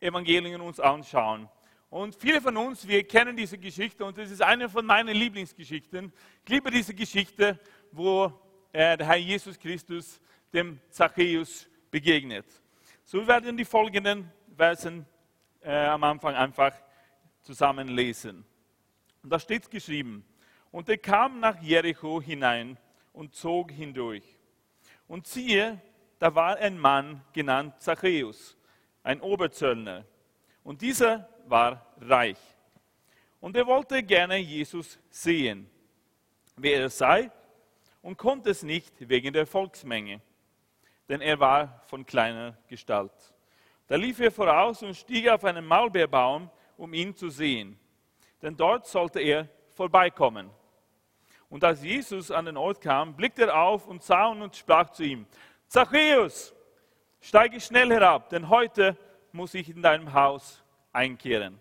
Evangelien uns anschauen. Und viele von uns, wir kennen diese Geschichte und es ist eine von meinen Lieblingsgeschichten. Ich liebe diese Geschichte, wo äh, der Herr Jesus Christus dem Zachäus begegnet. So werden die folgenden Versen äh, am Anfang einfach zusammen lesen. Und da steht geschrieben, und er kam nach Jericho hinein und zog hindurch. Und siehe, da war ein Mann genannt Zachäus, ein Oberzöllner. Und dieser war reich. Und er wollte gerne Jesus sehen, wer er sei, und konnte es nicht wegen der Volksmenge, denn er war von kleiner Gestalt. Da lief er voraus und stieg auf einen Maulbeerbaum, um ihn zu sehen, denn dort sollte er vorbeikommen. Und als Jesus an den Ort kam, blickte er auf und sah und sprach zu ihm, Zachäus, steige schnell herab, denn heute muss ich in deinem Haus einkehren.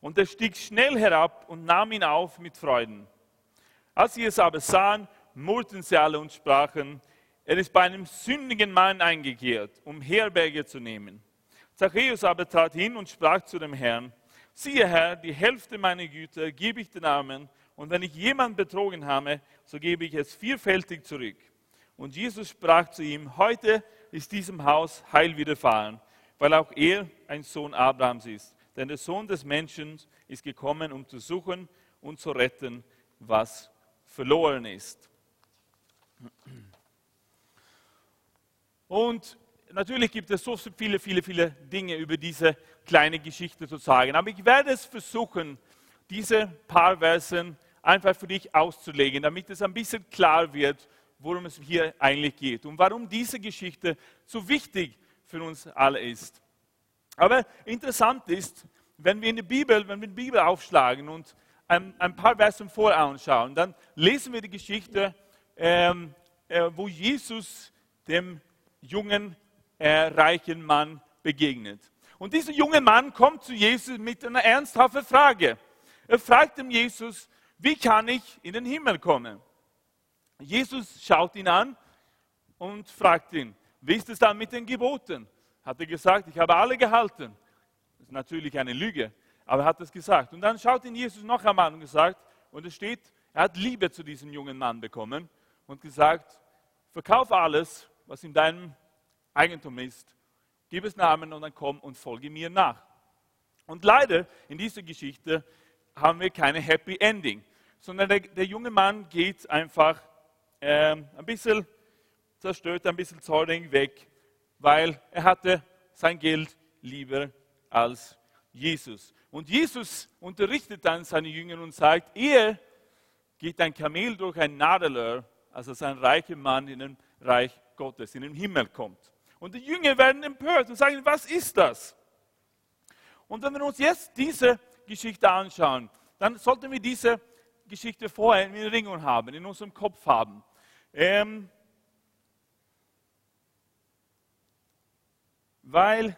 Und er stieg schnell herab und nahm ihn auf mit Freuden. Als sie es aber sahen, murrten sie alle und sprachen, er ist bei einem sündigen Mann eingekehrt, um Herberge zu nehmen. Zachäus aber trat hin und sprach zu dem Herrn, siehe Herr, die Hälfte meiner Güter gebe ich den Armen, und wenn ich jemand betrogen habe, so gebe ich es vierfältig zurück. Und Jesus sprach zu ihm, heute ist diesem Haus Heil widerfahren, weil auch er ein Sohn Abrahams ist. Denn der Sohn des Menschen ist gekommen, um zu suchen und zu retten, was verloren ist. Und natürlich gibt es so viele, viele, viele Dinge über diese kleine Geschichte zu sagen. Aber ich werde es versuchen, diese paar Versen einfach für dich auszulegen, damit es ein bisschen klar wird, worum es hier eigentlich geht und warum diese Geschichte so wichtig für uns alle ist. Aber interessant ist, wenn wir in die Bibel, wenn wir die Bibel aufschlagen und ein, ein paar Versen voranschauen, dann lesen wir die Geschichte, ähm, äh, wo Jesus dem jungen, äh, reichen Mann begegnet. Und dieser junge Mann kommt zu Jesus mit einer ernsthaften Frage. Er fragt dem Jesus, wie kann ich in den Himmel kommen? Jesus schaut ihn an und fragt ihn, wie ist es dann mit den Geboten? Hat er gesagt, ich habe alle gehalten. Das ist natürlich eine Lüge, aber er hat es gesagt. Und dann schaut ihn Jesus noch einmal an und gesagt, und es steht, er hat Liebe zu diesem jungen Mann bekommen und gesagt, verkauf alles, was in deinem Eigentum ist, gib es Namen und dann komm und folge mir nach. Und leider in dieser Geschichte haben wir keine Happy Ending, sondern der, der junge Mann geht einfach äh, ein bisschen zerstört, ein bisschen zornig weg, weil er hatte sein Geld lieber als Jesus. Und Jesus unterrichtet dann seine Jünger und sagt, eher geht ein Kamel durch ein Nadelöhr, als dass ein reicher Mann in den Reich Gottes, in den Himmel kommt. Und die Jünger werden empört und sagen, was ist das? Und wenn wir uns jetzt diese Geschichte anschauen, dann sollten wir diese Geschichte vorher in Erinnerung haben, in unserem Kopf haben. Ähm, weil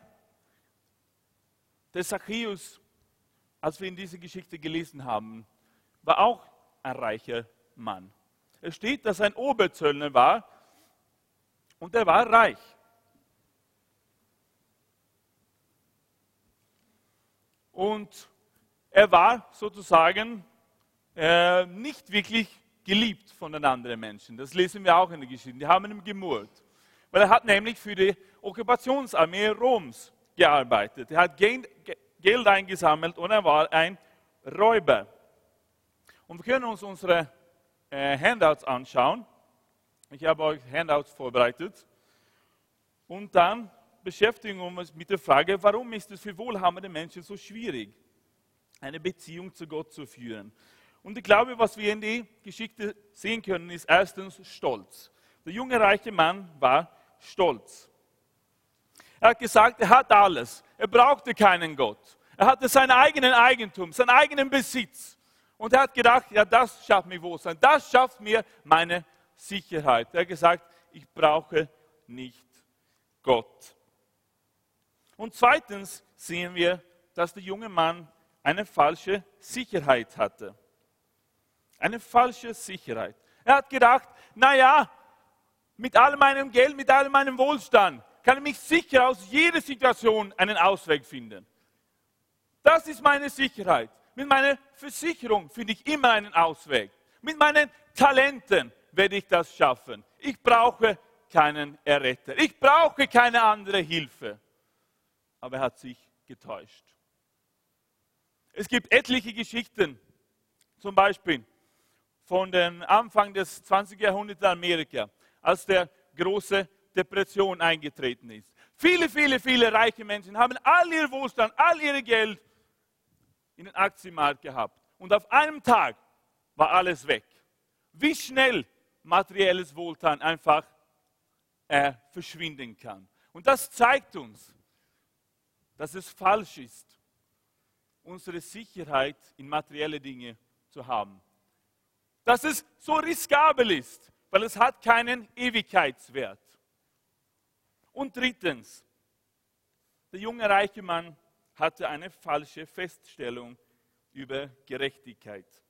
der Zachäus, als wir in dieser Geschichte gelesen haben, war auch ein reicher Mann. Es steht, dass er ein Oberzöllner war und er war reich. Und er war sozusagen äh, nicht wirklich geliebt von den anderen Menschen. Das lesen wir auch in der Geschichte. Die haben ihm gemurrt. Weil er hat nämlich für die Okkupationsarmee Roms gearbeitet. Er hat Geld eingesammelt und er war ein Räuber. Und wir können uns unsere äh, Handouts anschauen. Ich habe euch Handouts vorbereitet. Und dann beschäftigen wir uns mit der Frage, warum ist es für wohlhabende Menschen so schwierig, eine Beziehung zu Gott zu führen? Und ich glaube, was wir in der Geschichte sehen können, ist erstens Stolz. Der junge reiche Mann war stolz. Er hat gesagt, er hat alles. Er brauchte keinen Gott. Er hatte sein eigenen Eigentum, seinen eigenen Besitz. Und er hat gedacht, ja, das schafft mir Wohlstand, das schafft mir meine Sicherheit. Er hat gesagt, ich brauche nicht Gott. Und zweitens sehen wir, dass der junge Mann eine falsche Sicherheit hatte. Eine falsche Sicherheit. Er hat gedacht, naja, mit all meinem Geld, mit all meinem Wohlstand kann ich mich sicher aus jeder Situation einen Ausweg finden. Das ist meine Sicherheit. Mit meiner Versicherung finde ich immer einen Ausweg. Mit meinen Talenten werde ich das schaffen. Ich brauche keinen Erretter. Ich brauche keine andere Hilfe. Aber er hat sich getäuscht. Es gibt etliche Geschichten, zum Beispiel von dem Anfang des 20. Jahrhunderts in Amerika, als der große Depression eingetreten ist. Viele, viele, viele reiche Menschen haben all ihr Wohlstand, all ihr Geld in den Aktienmarkt gehabt. Und auf einem Tag war alles weg. Wie schnell materielles Wohlstand einfach äh, verschwinden kann. Und das zeigt uns, dass es falsch ist, unsere Sicherheit in materielle Dinge zu haben. Dass es so riskabel ist, weil es hat keinen Ewigkeitswert. Und drittens, der junge reiche Mann hatte eine falsche Feststellung über Gerechtigkeit.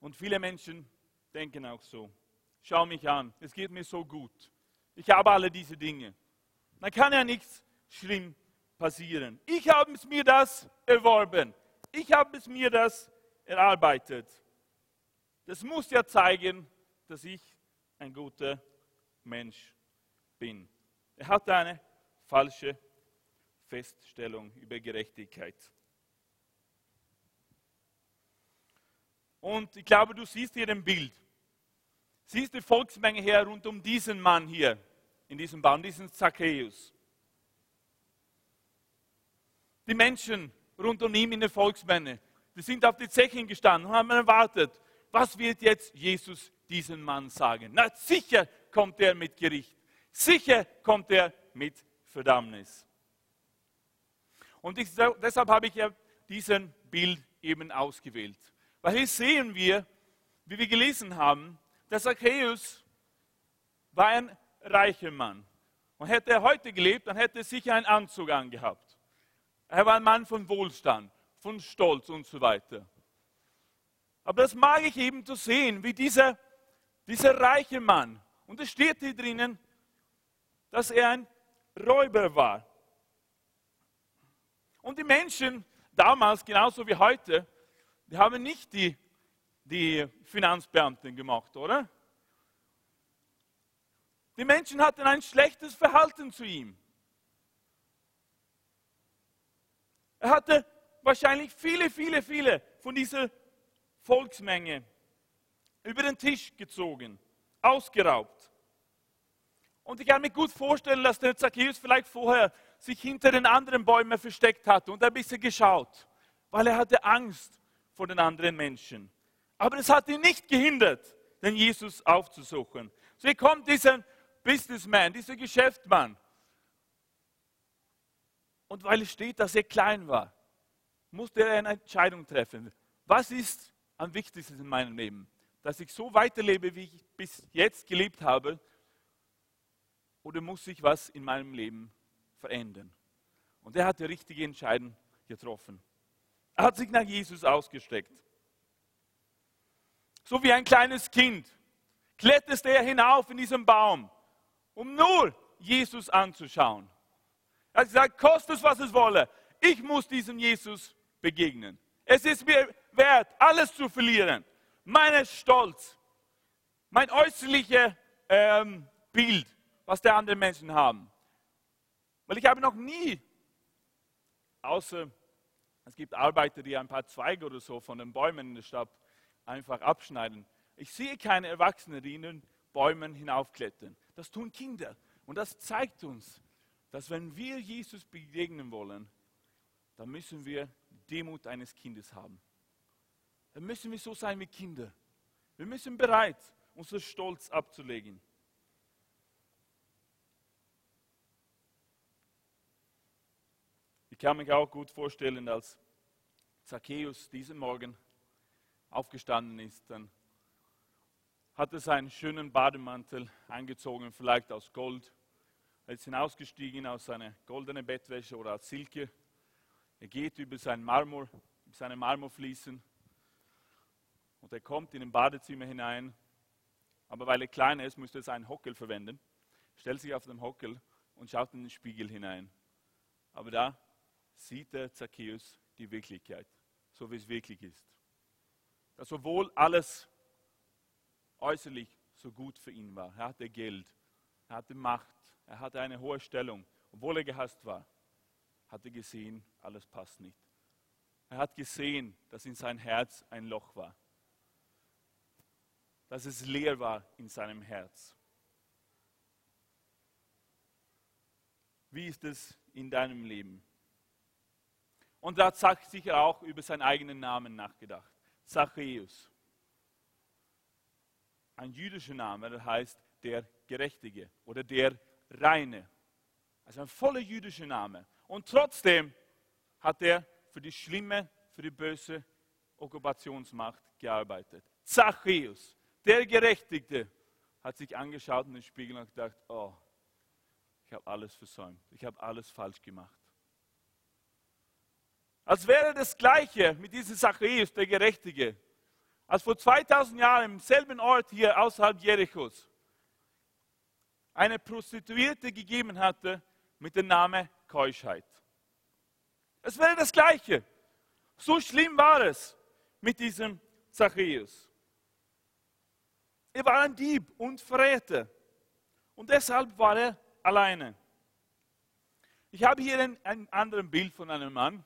Und viele Menschen denken auch so. Schau mich an, es geht mir so gut. Ich habe alle diese Dinge. Dann kann ja nichts schlimm passieren. Ich habe es mir das erworben. Ich habe es mir das erarbeitet. Das muss ja zeigen, dass ich ein guter Mensch bin. Er hatte eine falsche Feststellung über Gerechtigkeit. Und ich glaube, du siehst hier ein Bild. Siehst die Volksmenge her rund um diesen Mann hier in diesem Baum, diesen Zacchaeus. Die Menschen rund um ihn in der Volksmenge, die sind auf die Zechen gestanden und haben erwartet, was wird jetzt Jesus diesen Mann sagen? Na sicher kommt er mit Gericht. Sicher kommt er mit Verdammnis. Und ich, deshalb habe ich ja diesen Bild eben ausgewählt. Weil hier sehen wir, wie wir gelesen haben, der Zacchaeus war ein reicher Mann. Und hätte er heute gelebt, dann hätte er sicher einen Anzug angehabt. Er war ein Mann von Wohlstand, von Stolz und so weiter. Aber das mag ich eben zu sehen, wie dieser, dieser reiche Mann, und es steht hier drinnen, dass er ein Räuber war. Und die Menschen damals, genauso wie heute, die haben nicht die, die Finanzbeamten gemacht, oder? Die Menschen hatten ein schlechtes Verhalten zu ihm. Er hatte wahrscheinlich viele, viele, viele von dieser Volksmenge über den Tisch gezogen, ausgeraubt. Und ich kann mir gut vorstellen, dass der Zacchaeus vielleicht vorher sich hinter den anderen Bäumen versteckt hatte und ein bisschen geschaut, weil er hatte Angst vor den anderen Menschen. Aber es hat ihn nicht gehindert, den Jesus aufzusuchen. So hier kommt dieser Businessman, dieser Geschäftsmann. Und weil es steht, dass er klein war, musste er eine Entscheidung treffen. Was ist am wichtigsten in meinem Leben? Dass ich so weiterlebe, wie ich bis jetzt gelebt habe? Oder muss sich was in meinem Leben verändern? Und er hat die richtige Entscheidung getroffen. Er hat sich nach Jesus ausgestreckt. So wie ein kleines Kind klettert er hinauf in diesen Baum, um nur Jesus anzuschauen. Er hat gesagt, kostet es, was es wolle. Ich muss diesem Jesus begegnen. Es ist mir wert, alles zu verlieren. Mein Stolz, mein äußerliches ähm, Bild, was die anderen Menschen haben. Weil ich habe noch nie, außer es gibt Arbeiter, die ein paar Zweige oder so von den Bäumen in der Stadt einfach abschneiden. Ich sehe keine Erwachsenen, die in den Bäumen hinaufklettern. Das tun Kinder. Und das zeigt uns, dass wenn wir Jesus begegnen wollen, dann müssen wir Demut eines Kindes haben. Dann müssen wir so sein wie Kinder. Wir müssen bereit, unseren Stolz abzulegen. kann mich auch gut vorstellen, als Zacchaeus diesen Morgen aufgestanden ist, dann hat er seinen schönen Bademantel angezogen, vielleicht aus Gold. Er ist hinausgestiegen aus seiner goldenen Bettwäsche oder aus Silke. Er geht über seinen Marmor, seine Marmorfliesen. Und er kommt in ein Badezimmer hinein, aber weil er kleiner ist, musste er seinen Hockel verwenden, stellt sich auf den Hockel und schaut in den Spiegel hinein. Aber da sieht der Zacchaeus die Wirklichkeit, so wie es wirklich ist. Dass sowohl alles äußerlich so gut für ihn war. Er hatte Geld, er hatte Macht, er hatte eine hohe Stellung, obwohl er gehasst war, hat er gesehen, alles passt nicht. Er hat gesehen, dass in sein Herz ein Loch war, dass es leer war in seinem Herz. Wie ist es in deinem Leben? Und er hat sicher auch über seinen eigenen Namen nachgedacht. Zachäus. Ein jüdischer Name, der heißt der Gerechtige oder der Reine. Also ein voller jüdischer Name. Und trotzdem hat er für die schlimme, für die böse Okkupationsmacht gearbeitet. Zachäus, der Gerechtigte, hat sich angeschaut in den Spiegel und gedacht, oh, ich habe alles versäumt, ich habe alles falsch gemacht. Als wäre das Gleiche mit diesem Zachäus, der Gerechtige, als vor 2000 Jahren im selben Ort hier außerhalb Jerichos eine Prostituierte gegeben hatte mit dem Namen Keuschheit. Es wäre das Gleiche. So schlimm war es mit diesem Zachäus. Er war ein Dieb und Verräter. Und deshalb war er alleine. Ich habe hier ein, ein anderes Bild von einem Mann.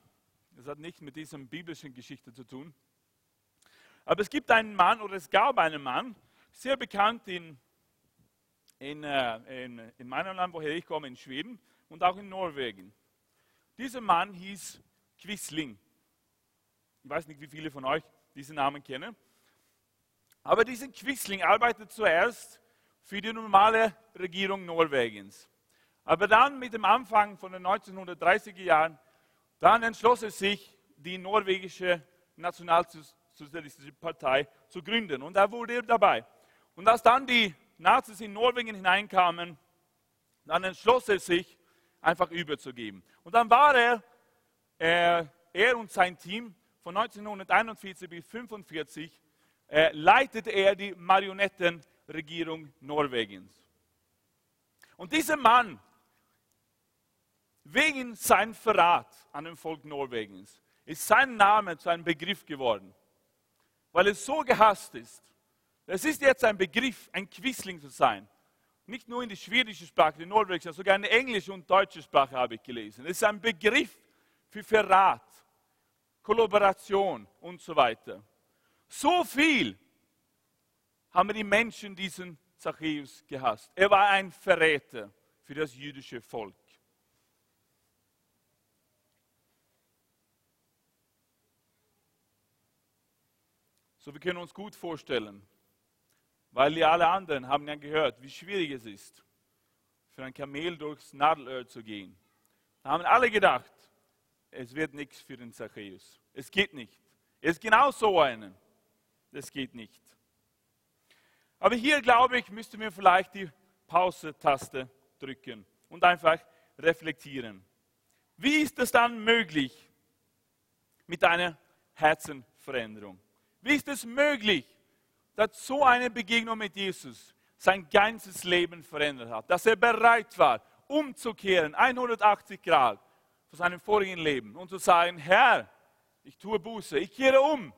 Das hat nichts mit dieser biblischen Geschichte zu tun. Aber es gibt einen Mann, oder es gab einen Mann, sehr bekannt in, in, äh, in, in meinem Land, woher ich komme, in Schweden und auch in Norwegen. Dieser Mann hieß Quisling. Ich weiß nicht, wie viele von euch diesen Namen kennen. Aber dieser Quisling arbeitet zuerst für die normale Regierung Norwegens. Aber dann mit dem Anfang von den 1930er Jahren, dann entschloss er sich, die norwegische Nationalsozialistische Partei zu gründen. Und da wurde er dabei. Und als dann die Nazis in Norwegen hineinkamen, dann entschloss er sich, einfach überzugeben. Und dann war er, äh, er und sein Team von 1941 bis 1945, äh, leitete er die Marionettenregierung Norwegens. Und dieser Mann, wegen seinem Verrat an dem Volk Norwegens, ist sein Name zu einem Begriff geworden, weil es so gehasst ist. Es ist jetzt ein Begriff, ein Quisling zu sein. Nicht nur in die schwedische Sprache, die norwegische, sogar in die englische und deutsche Sprache habe ich gelesen. Es ist ein Begriff für Verrat, Kollaboration und so weiter. So viel haben die Menschen diesen Zachäus gehasst. Er war ein Verräter für das jüdische Volk. So, wir können uns gut vorstellen, weil die alle anderen haben ja gehört, wie schwierig es ist, für ein Kamel durchs Nadelöhr zu gehen. Da haben alle gedacht, es wird nichts für den Zachäus. Es geht nicht. Er ist genau so einer. Das geht nicht. Aber hier, glaube ich, müssten wir vielleicht die Pause-Taste drücken und einfach reflektieren. Wie ist es dann möglich mit einer Herzenveränderung? Wie ist es möglich, dass so eine Begegnung mit Jesus sein ganzes Leben verändert hat, dass er bereit war, umzukehren, 180 Grad von seinem vorigen Leben und zu sagen, Herr, ich tue Buße, ich kehre um,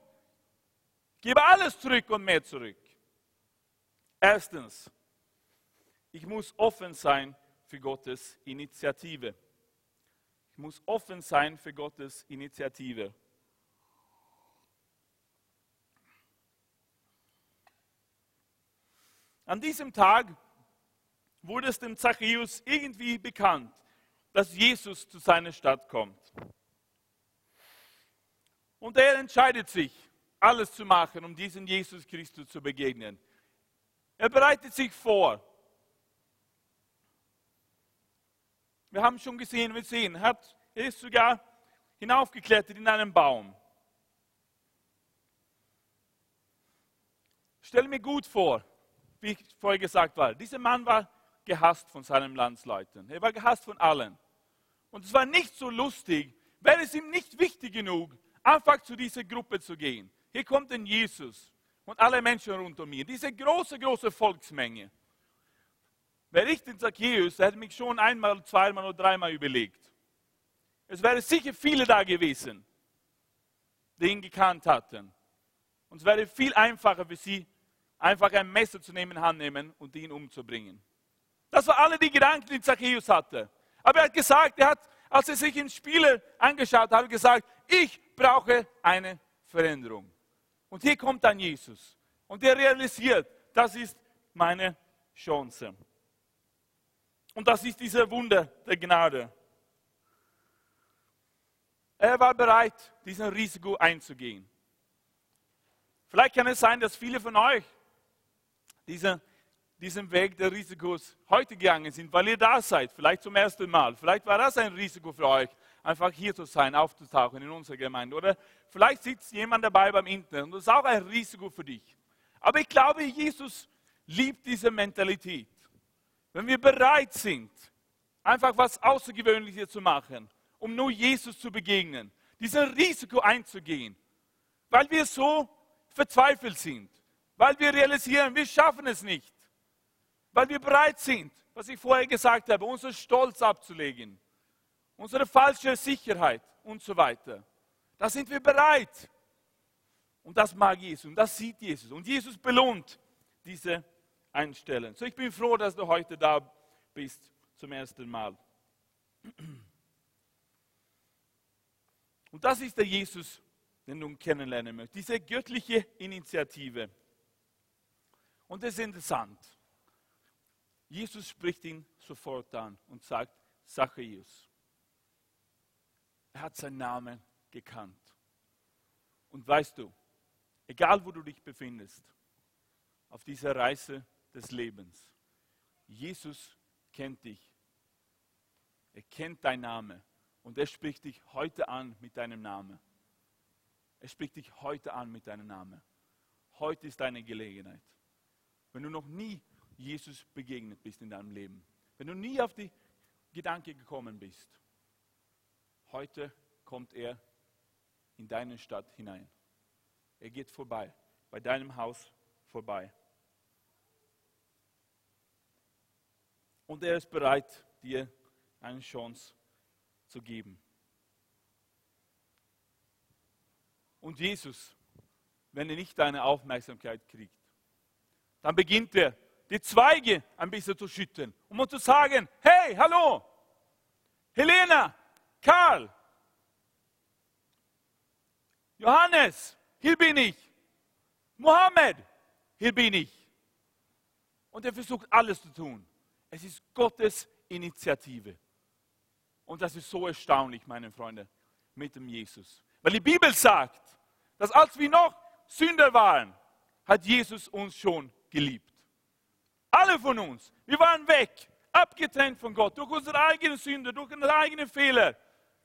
gebe alles zurück und mehr zurück. Erstens, ich muss offen sein für Gottes Initiative. Ich muss offen sein für Gottes Initiative. An diesem Tag wurde es dem Zachäus irgendwie bekannt, dass Jesus zu seiner Stadt kommt. Und er entscheidet sich, alles zu machen, um diesem Jesus Christus zu begegnen. Er bereitet sich vor. Wir haben schon gesehen, wir sehen, er ist sogar hinaufgeklettert in einen Baum. Stell mir gut vor, wie ich vorher gesagt habe, dieser Mann war gehasst von seinen Landsleuten. Er war gehasst von allen. Und es war nicht so lustig, wäre es ihm nicht wichtig genug, einfach zu dieser Gruppe zu gehen. Hier kommt ein Jesus, und alle Menschen rund um mir. Diese große, große Volksmenge. Wäre ich den Zacchaeus, der hätte mich schon einmal, zweimal oder dreimal überlegt. Es wären sicher viele da gewesen, die ihn gekannt hatten. Und es wäre viel einfacher für sie, einfach ein Messer zu nehmen, Hand nehmen und ihn umzubringen. Das waren alle die Gedanken, die Zacchaeus hatte. Aber er hat gesagt, er hat, als er sich ins Spiele angeschaut hat, gesagt, ich brauche eine Veränderung. Und hier kommt dann Jesus. Und er realisiert, das ist meine Chance. Und das ist dieser Wunder der Gnade. Er war bereit, diesen Risiko einzugehen. Vielleicht kann es sein, dass viele von euch diesen, diesen Weg des Risikos heute gegangen sind, weil ihr da seid, vielleicht zum ersten Mal. Vielleicht war das ein Risiko für euch, einfach hier zu sein, aufzutauchen in unserer Gemeinde. Oder vielleicht sitzt jemand dabei beim Internet und das ist auch ein Risiko für dich. Aber ich glaube, Jesus liebt diese Mentalität. Wenn wir bereit sind, einfach was Außergewöhnliches zu machen, um nur Jesus zu begegnen, dieses Risiko einzugehen, weil wir so verzweifelt sind, weil wir realisieren, wir schaffen es nicht, weil wir bereit sind, was ich vorher gesagt habe, unseren Stolz abzulegen, unsere falsche Sicherheit und so weiter. Da sind wir bereit. Und das mag Jesus und das sieht Jesus. Und Jesus belohnt diese Einstellung. So, ich bin froh, dass du heute da bist zum ersten Mal. Und das ist der Jesus, den du kennenlernen möchtest. Diese göttliche Initiative. Und das ist interessant. Jesus spricht ihn sofort an und sagt, Zachäus. Er hat seinen Namen gekannt. Und weißt du, egal wo du dich befindest, auf dieser Reise des Lebens, Jesus kennt dich. Er kennt deinen Namen und er spricht dich heute an mit deinem Namen. Er spricht dich heute an mit deinem Namen. Heute ist deine Gelegenheit. Wenn du noch nie Jesus begegnet bist in deinem Leben, wenn du nie auf die Gedanke gekommen bist, heute kommt er in deine Stadt hinein. Er geht vorbei, bei deinem Haus vorbei. Und er ist bereit, dir eine Chance zu geben. Und Jesus, wenn er nicht deine Aufmerksamkeit kriegt, dann beginnt er, die Zweige ein bisschen zu schütten, um zu sagen, hey, hallo, Helena, Karl, Johannes, hier bin ich, Mohammed, hier bin ich. Und er versucht alles zu tun. Es ist Gottes Initiative. Und das ist so erstaunlich, meine Freunde, mit dem Jesus. Weil die Bibel sagt, dass als wir noch Sünder waren, hat Jesus uns schon geliebt. Alle von uns. Wir waren weg, abgetrennt von Gott, durch unsere eigenen Sünder, durch unsere eigenen Fehler.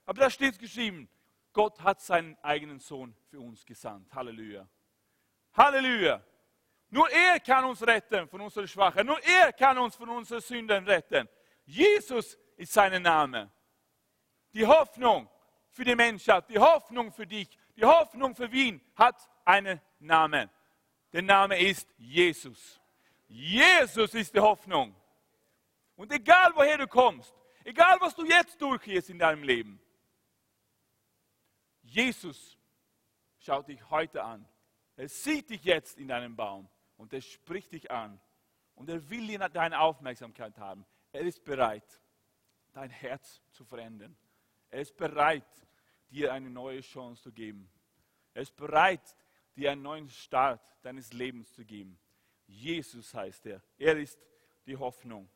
Aber da steht geschrieben, Gott hat seinen eigenen Sohn für uns gesandt. Halleluja. Halleluja. Nur er kann uns retten von unserer Schwachheit. Nur er kann uns von unseren Sünden retten. Jesus ist sein Name die Hoffnung für die Menschheit, die Hoffnung für dich, die Hoffnung für Wien hat einen Namen. Der Name ist Jesus. Jesus ist die Hoffnung. Und egal woher du kommst, egal was du jetzt durchgehst in deinem Leben, Jesus schaut dich heute an. Er sieht dich jetzt in deinem Baum und er spricht dich an. Und er will deine Aufmerksamkeit haben. Er ist bereit, dein Herz zu verändern. Er ist bereit, dir eine neue Chance zu geben. Er ist bereit, dir einen neuen Start deines Lebens zu geben. Jesus heißt er. Er ist die Hoffnung.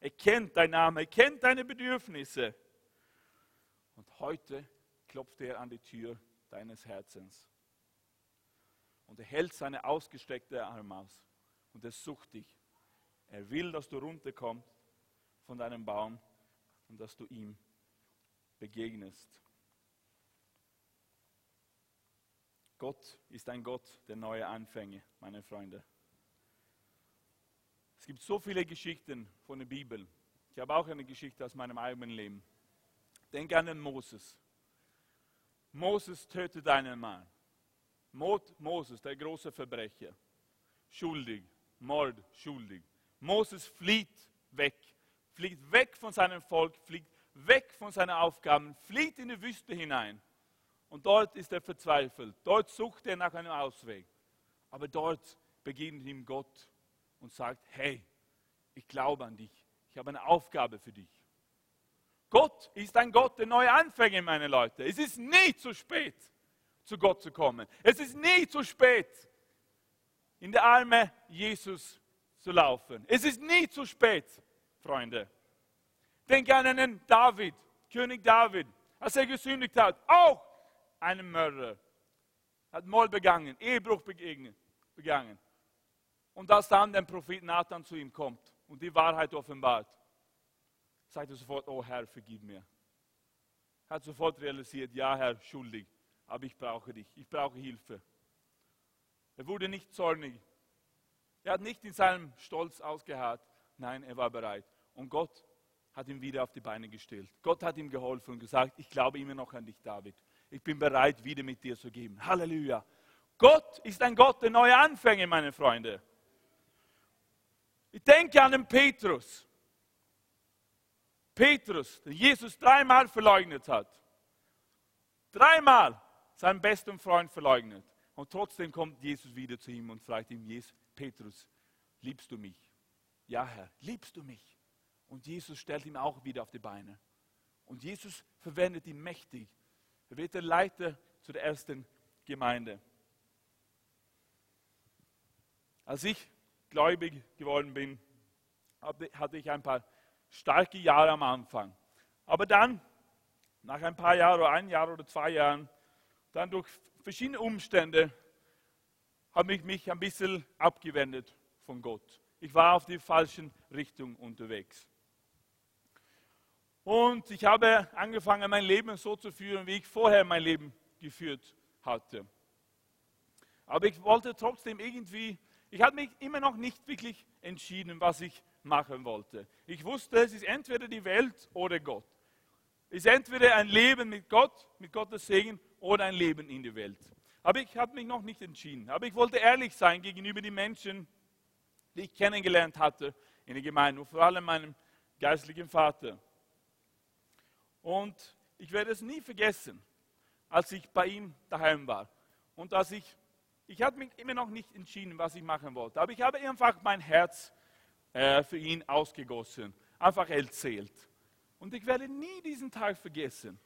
Er kennt deinen Namen, er kennt deine Bedürfnisse. Und heute klopft er an die Tür deines Herzens. Und er hält seine ausgestreckte Arme aus. Und er sucht dich. Er will, dass du runterkommst von deinem Baum und dass du ihm begegnest. Gott ist ein Gott der neue Anfänge, meine Freunde. Es gibt so viele Geschichten von der Bibel. Ich habe auch eine Geschichte aus meinem eigenen Leben. Denk an den Moses. Moses tötet einen Mann. Moses, der große Verbrecher, schuldig, Mord, schuldig. Moses flieht weg, fliegt weg von seinem Volk, fliegt weg von seinen Aufgaben, flieht in die Wüste hinein. Und dort ist er verzweifelt. Dort sucht er nach einem Ausweg. Aber dort begegnet ihm Gott und sagt, hey, ich glaube an dich. Ich habe eine Aufgabe für dich. Gott ist ein Gott der neue Anfänge, meine Leute. Es ist nie zu spät, zu Gott zu kommen. Es ist nie zu spät, in die Arme Jesus zu laufen. Es ist nie zu spät, Freunde. Denke an einen David, König David, als er gesündigt hat, auch einen Mörder, hat Mord begangen, Ehebruch begangen. Und als dann der Prophet Nathan zu ihm kommt und die Wahrheit offenbart, sagt er sofort, oh Herr, vergib mir. Er hat sofort realisiert, ja Herr, schuldig, aber ich brauche dich, ich brauche Hilfe. Er wurde nicht zornig. Er hat nicht in seinem Stolz ausgeharrt. Nein, er war bereit. Und Gott hat ihn wieder auf die Beine gestellt. Gott hat ihm geholfen und gesagt, ich glaube immer noch an dich, David. Ich bin bereit, wieder mit dir zu geben. Halleluja. Gott ist ein Gott der neue Anfänge, meine Freunde. Ich denke an den Petrus. Petrus, den Jesus dreimal verleugnet hat. Dreimal seinen besten Freund verleugnet. Und trotzdem kommt Jesus wieder zu ihm und fragt ihm, Petrus, liebst du mich? Ja, Herr, liebst du mich? Und Jesus stellt ihn auch wieder auf die Beine. Und Jesus verwendet ihn mächtig. Er wird der Leiter zu der ersten Gemeinde. Als ich gläubig geworden bin, hatte ich ein paar starke Jahre am Anfang. Aber dann, nach ein paar Jahren ein Jahr oder zwei Jahren, dann durch verschiedene Umstände, habe ich mich ein bisschen abgewendet von Gott. Ich war auf die falschen Richtung unterwegs. Und ich habe angefangen, mein Leben so zu führen, wie ich vorher mein Leben geführt hatte. Aber ich wollte trotzdem irgendwie, ich hatte mich immer noch nicht wirklich entschieden, was ich machen wollte. Ich wusste, es ist entweder die Welt oder Gott. Es ist entweder ein Leben mit Gott, mit Gottes Segen, oder ein Leben in der Welt. Aber ich habe mich noch nicht entschieden. Aber ich wollte ehrlich sein gegenüber den Menschen, die ich kennengelernt hatte in der Gemeinde, vor allem meinem geistlichen Vater. Und ich werde es nie vergessen, als ich bei ihm daheim war. Und als ich, ich hatte mich immer noch nicht entschieden, was ich machen wollte. Aber ich habe einfach mein Herz äh, für ihn ausgegossen, einfach erzählt. Und ich werde nie diesen Tag vergessen.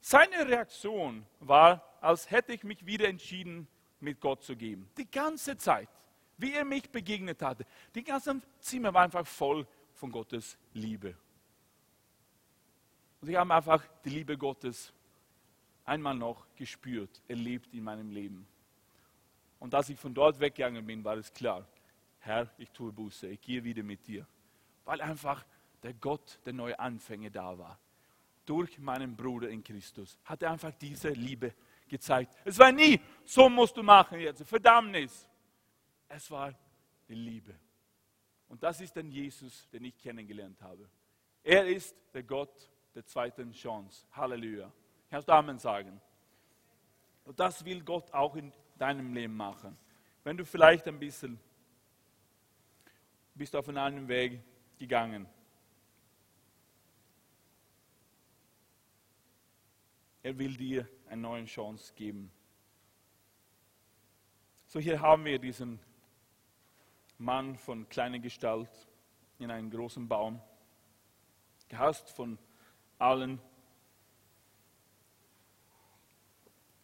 Seine Reaktion war, als hätte ich mich wieder entschieden, mit Gott zu geben. Die ganze Zeit, wie er mich begegnet hatte. Die ganze Zimmer war einfach voll von Gottes Liebe. Und ich habe einfach die Liebe Gottes einmal noch gespürt, erlebt in meinem Leben. Und als ich von dort weggegangen bin, war es klar, Herr, ich tue Buße, ich gehe wieder mit dir. Weil einfach der Gott der neue Anfänge da war. Durch meinen Bruder in Christus hat er einfach diese Liebe gezeigt. Es war nie, so musst du machen jetzt, Verdammnis. Es war die Liebe. Und das ist dann Jesus, den ich kennengelernt habe. Er ist der Gott der zweiten Chance. Halleluja. Kannst du Amen sagen? Und das will Gott auch in deinem Leben machen. Wenn du vielleicht ein bisschen bist auf einen Weg gegangen. Er will dir eine neue Chance geben. So hier haben wir diesen Mann von kleiner Gestalt in einem großen Baum, gehasst von allen.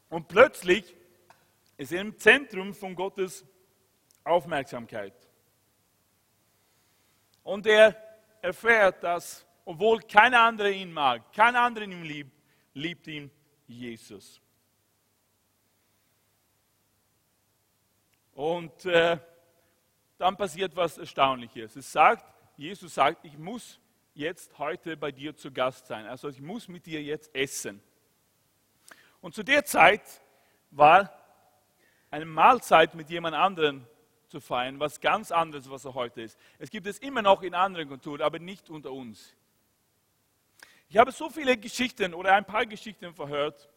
Und plötzlich ist er im Zentrum von Gottes Aufmerksamkeit. Und er erfährt, dass, obwohl kein anderer ihn mag, kein anderer ihn liebt, liebt ihn Jesus. Und äh, dann passiert was Erstaunliches. Es sagt, Jesus sagt, ich muss jetzt heute bei dir zu Gast sein. Also ich muss mit dir jetzt essen. Und zu der Zeit war eine Mahlzeit mit jemand anderem zu feiern, was ganz anderes, was er heute ist. Es gibt es immer noch in anderen Kulturen, aber nicht unter uns. Ich habe so viele Geschichten oder ein paar Geschichten verhört,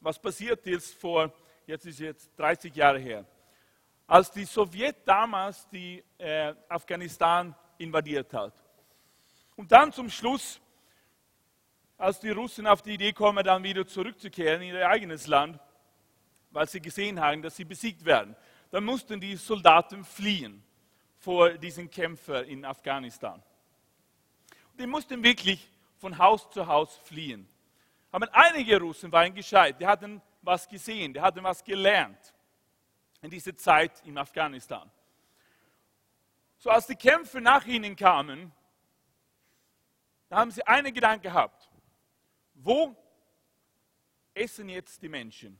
was passiert ist vor jetzt ist jetzt 30 Jahre her, als die Sowjet damals die äh, Afghanistan invadiert hat. Und dann zum Schluss, als die Russen auf die Idee kommen, dann wieder zurückzukehren in ihr eigenes Land, weil sie gesehen haben, dass sie besiegt werden, dann mussten die Soldaten fliehen vor diesen Kämpfern in Afghanistan. Die mussten wirklich von Haus zu Haus fliehen. Aber einige Russen waren gescheit, die hatten was gesehen, die hatten was gelernt in dieser Zeit in Afghanistan. So als die Kämpfe nach ihnen kamen, da haben sie einen Gedanke gehabt. Wo essen jetzt die Menschen?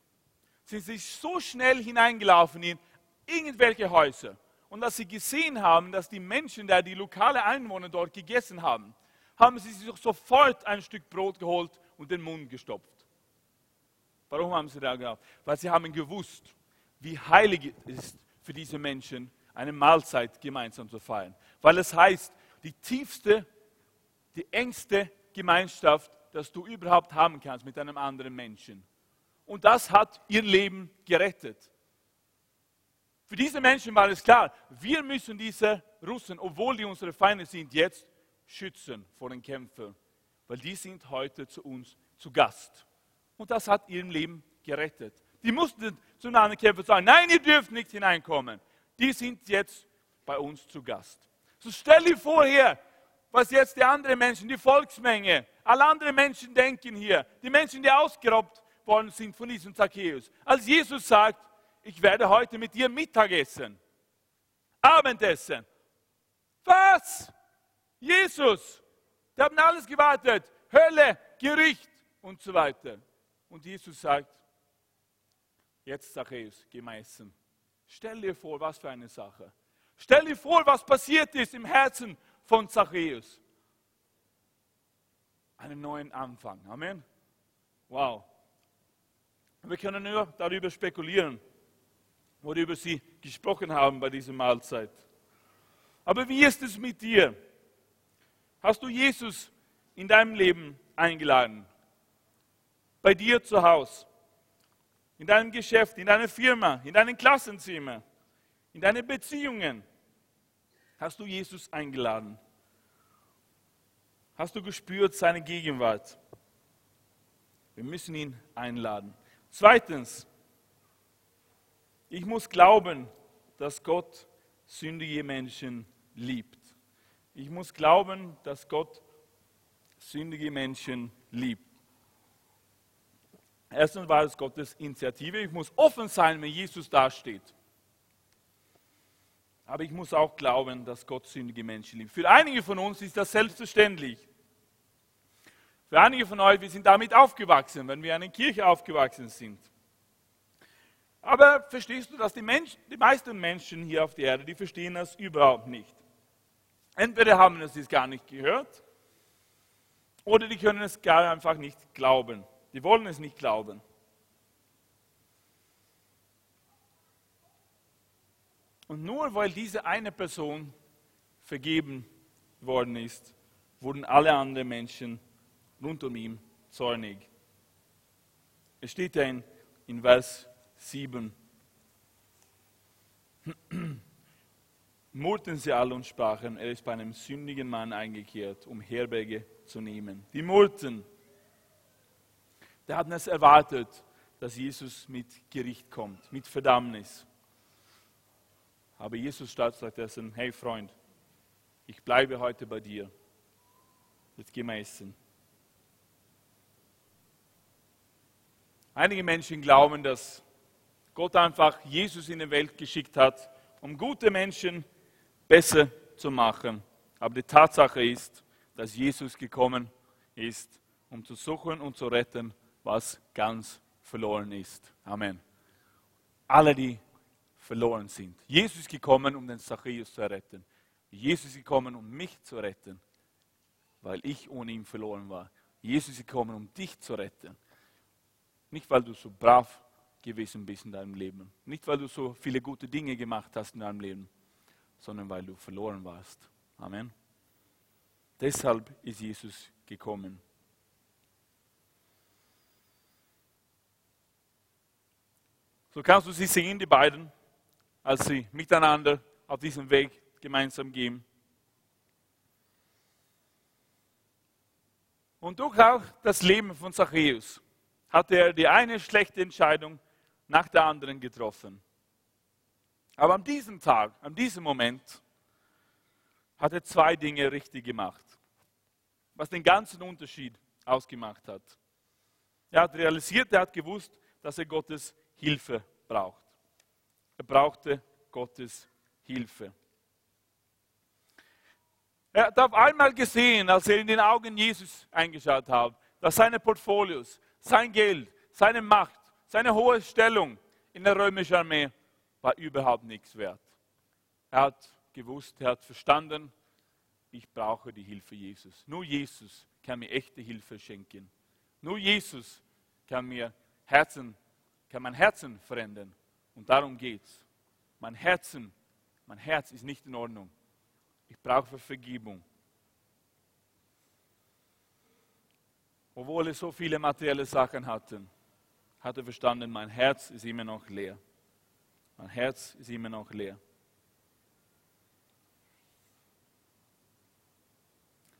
Sie sind so schnell hineingelaufen in irgendwelche Häuser. Und als sie gesehen haben, dass die Menschen, da die lokale Einwohner dort gegessen haben, haben sie sich sofort ein Stück Brot geholt und den Mund gestopft. Warum haben sie das gehabt? Weil sie haben gewusst, wie heilig es ist für diese Menschen, eine Mahlzeit gemeinsam zu feiern. Weil es heißt, die tiefste, die engste Gemeinschaft, dass du überhaupt haben kannst mit einem anderen Menschen. Und das hat ihr Leben gerettet. Für diese Menschen war es klar, wir müssen diese Russen, obwohl die unsere Feinde sind, jetzt schützen vor den Kämpfern, weil die sind heute zu uns zu Gast. Und das hat ihr Leben gerettet. Die mussten zu anderen Kämpfern sagen, nein, ihr dürft nicht hineinkommen. Die sind jetzt bei uns zu Gast. So stell dir vor hier, was jetzt die anderen Menschen, die Volksmenge, alle anderen Menschen denken hier, die Menschen, die ausgeraubt worden sind von diesem Zacchaeus. Als Jesus sagt, ich werde heute mit dir Mittag essen, Abendessen. Was? Jesus, die haben alles gewartet, Hölle, Gericht und so weiter. Und Jesus sagt, jetzt Zachäus, geh mal essen. Stell dir vor, was für eine Sache. Stell dir vor, was passiert ist im Herzen von Zachäus. Einen neuen Anfang. Amen. Wow. Wir können nur darüber spekulieren, worüber Sie gesprochen haben bei dieser Mahlzeit. Aber wie ist es mit dir? Hast du Jesus in deinem Leben eingeladen? Bei dir zu Hause? in deinem Geschäft, in deiner Firma, in deinem Klassenzimmer, in deinen Beziehungen hast du Jesus eingeladen. Hast du gespürt seine Gegenwart? Wir müssen ihn einladen. Zweitens, ich muss glauben, dass Gott sündige Menschen liebt. Ich muss glauben, dass Gott sündige Menschen liebt. Erstens war es Gottes Initiative. Ich muss offen sein, wenn Jesus dasteht. Aber ich muss auch glauben, dass Gott sündige Menschen liebt. Für einige von uns ist das selbstverständlich. Für einige von euch, wir sind damit aufgewachsen, wenn wir in einer Kirche aufgewachsen sind. Aber verstehst du, dass die, Menschen, die meisten Menschen hier auf der Erde, die verstehen das überhaupt nicht. Entweder haben sie es gar nicht gehört oder die können es gar einfach nicht glauben. Die wollen es nicht glauben. Und nur weil diese eine Person vergeben worden ist, wurden alle anderen Menschen rund um ihn zornig. Es steht in, in Vers 7. Murrten sie alle und sprachen, er ist bei einem sündigen Mann eingekehrt, um Herberge zu nehmen. Die murrten der hat es erwartet, dass Jesus mit Gericht kommt, mit Verdammnis. Aber Jesus stattdessen, hey Freund, ich bleibe heute bei dir. Jetzt gehen wir essen. Einige Menschen glauben, dass Gott einfach Jesus in die Welt geschickt hat, um gute Menschen besser zu machen. Aber die Tatsache ist, dass Jesus gekommen ist, um zu suchen und zu retten, was ganz verloren ist. Amen. Alle, die verloren sind. Jesus ist gekommen, um den Zachäus zu retten. Jesus ist gekommen, um mich zu retten, weil ich ohne ihn verloren war. Jesus ist gekommen, um dich zu retten. Nicht, weil du so brav gewesen bist in deinem Leben. Nicht, weil du so viele gute Dinge gemacht hast in deinem Leben, sondern weil du verloren warst. Amen. Deshalb ist Jesus gekommen. So kannst du sie sehen, die beiden, als sie miteinander auf diesem Weg gemeinsam gehen. Und durch auch das Leben von Zachäus hatte er die eine schlechte Entscheidung nach der anderen getroffen. Aber an diesem Tag, an diesem Moment, hat er zwei Dinge richtig gemacht, was den ganzen Unterschied ausgemacht hat. Er hat realisiert, er hat gewusst, dass er Gottes Hilfe braucht. Er brauchte Gottes Hilfe. Er hat auf einmal gesehen, als er in den Augen Jesus eingeschaut hat, dass seine Portfolios, sein Geld, seine Macht, seine hohe Stellung in der römischen Armee war überhaupt nichts wert. Er hat gewusst, er hat verstanden, ich brauche die Hilfe Jesus. Nur Jesus kann mir echte Hilfe schenken. Nur Jesus kann mir Herzen, kann mein Herzen verändern. Und darum geht's. Mein Herzen, mein Herz ist nicht in Ordnung. Ich brauche Vergebung. Obwohl er so viele materielle Sachen hatte, hat er verstanden, mein Herz ist immer noch leer. Mein Herz ist immer noch leer.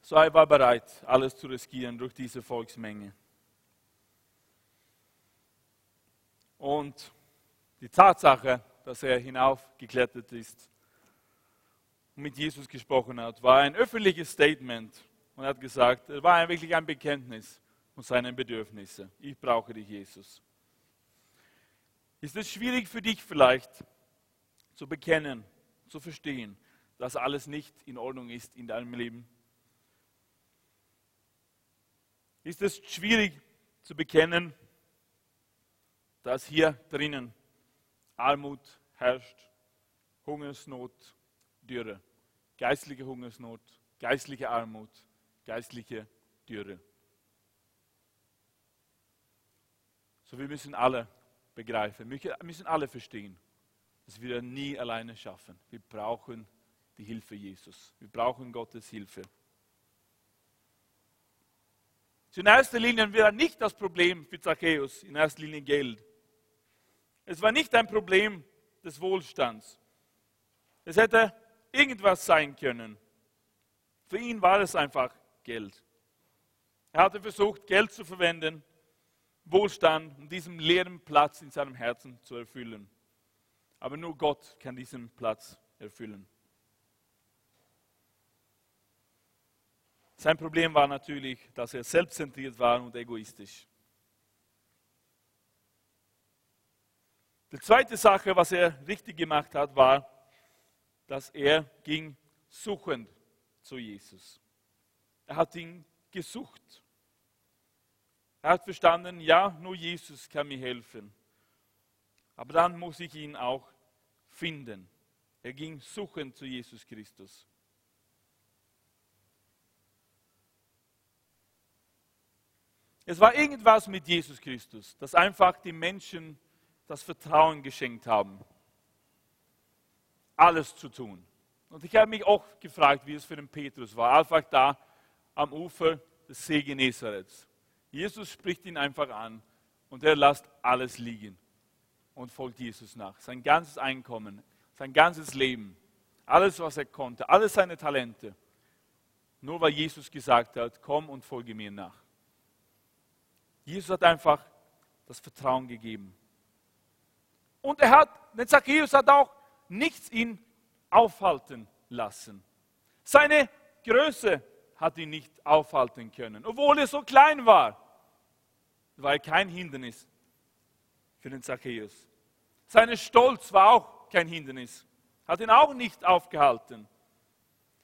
So er war bereit, alles zu riskieren durch diese Volksmenge. Und die Tatsache, dass er hinaufgeklettert ist und mit Jesus gesprochen hat, war ein öffentliches Statement und hat gesagt, es war wirklich ein Bekenntnis von seinen Bedürfnissen. Ich brauche dich, Jesus. Ist es schwierig für dich vielleicht zu bekennen, zu verstehen, dass alles nicht in Ordnung ist in deinem Leben? Ist es schwierig zu bekennen, dass hier drinnen Armut herrscht, Hungersnot, Dürre, geistliche Hungersnot, geistliche Armut, geistliche Dürre. So wir müssen alle begreifen, wir müssen alle verstehen, dass wir nie alleine schaffen. Wir brauchen die Hilfe Jesus. Wir brauchen Gottes Hilfe. In erster Linie war nicht das Problem für Zachäus, in erster Linie Geld. Es war nicht ein Problem des Wohlstands. Es hätte irgendwas sein können. Für ihn war es einfach Geld. Er hatte versucht, Geld zu verwenden, Wohlstand, um diesen leeren Platz in seinem Herzen zu erfüllen. Aber nur Gott kann diesen Platz erfüllen. Sein Problem war natürlich, dass er selbstzentriert war und egoistisch. Die zweite Sache, was er richtig gemacht hat, war, dass er ging suchend zu Jesus. Er hat ihn gesucht. Er hat verstanden, ja, nur Jesus kann mir helfen. Aber dann muss ich ihn auch finden. Er ging suchend zu Jesus Christus. Es war irgendwas mit Jesus Christus, das einfach die Menschen das Vertrauen geschenkt haben, alles zu tun. Und ich habe mich auch gefragt, wie es für den Petrus war, einfach da am Ufer des See Genezareth. Jesus spricht ihn einfach an und er lässt alles liegen und folgt Jesus nach. Sein ganzes Einkommen, sein ganzes Leben, alles, was er konnte, alle seine Talente. Nur weil Jesus gesagt hat, komm und folge mir nach. Jesus hat einfach das Vertrauen gegeben. Und er hat, den Zacchaeus hat auch nichts ihn aufhalten lassen. Seine Größe hat ihn nicht aufhalten können. Obwohl er so klein war, war er kein Hindernis für den Zacchaeus. Sein Stolz war auch kein Hindernis, hat ihn auch nicht aufgehalten.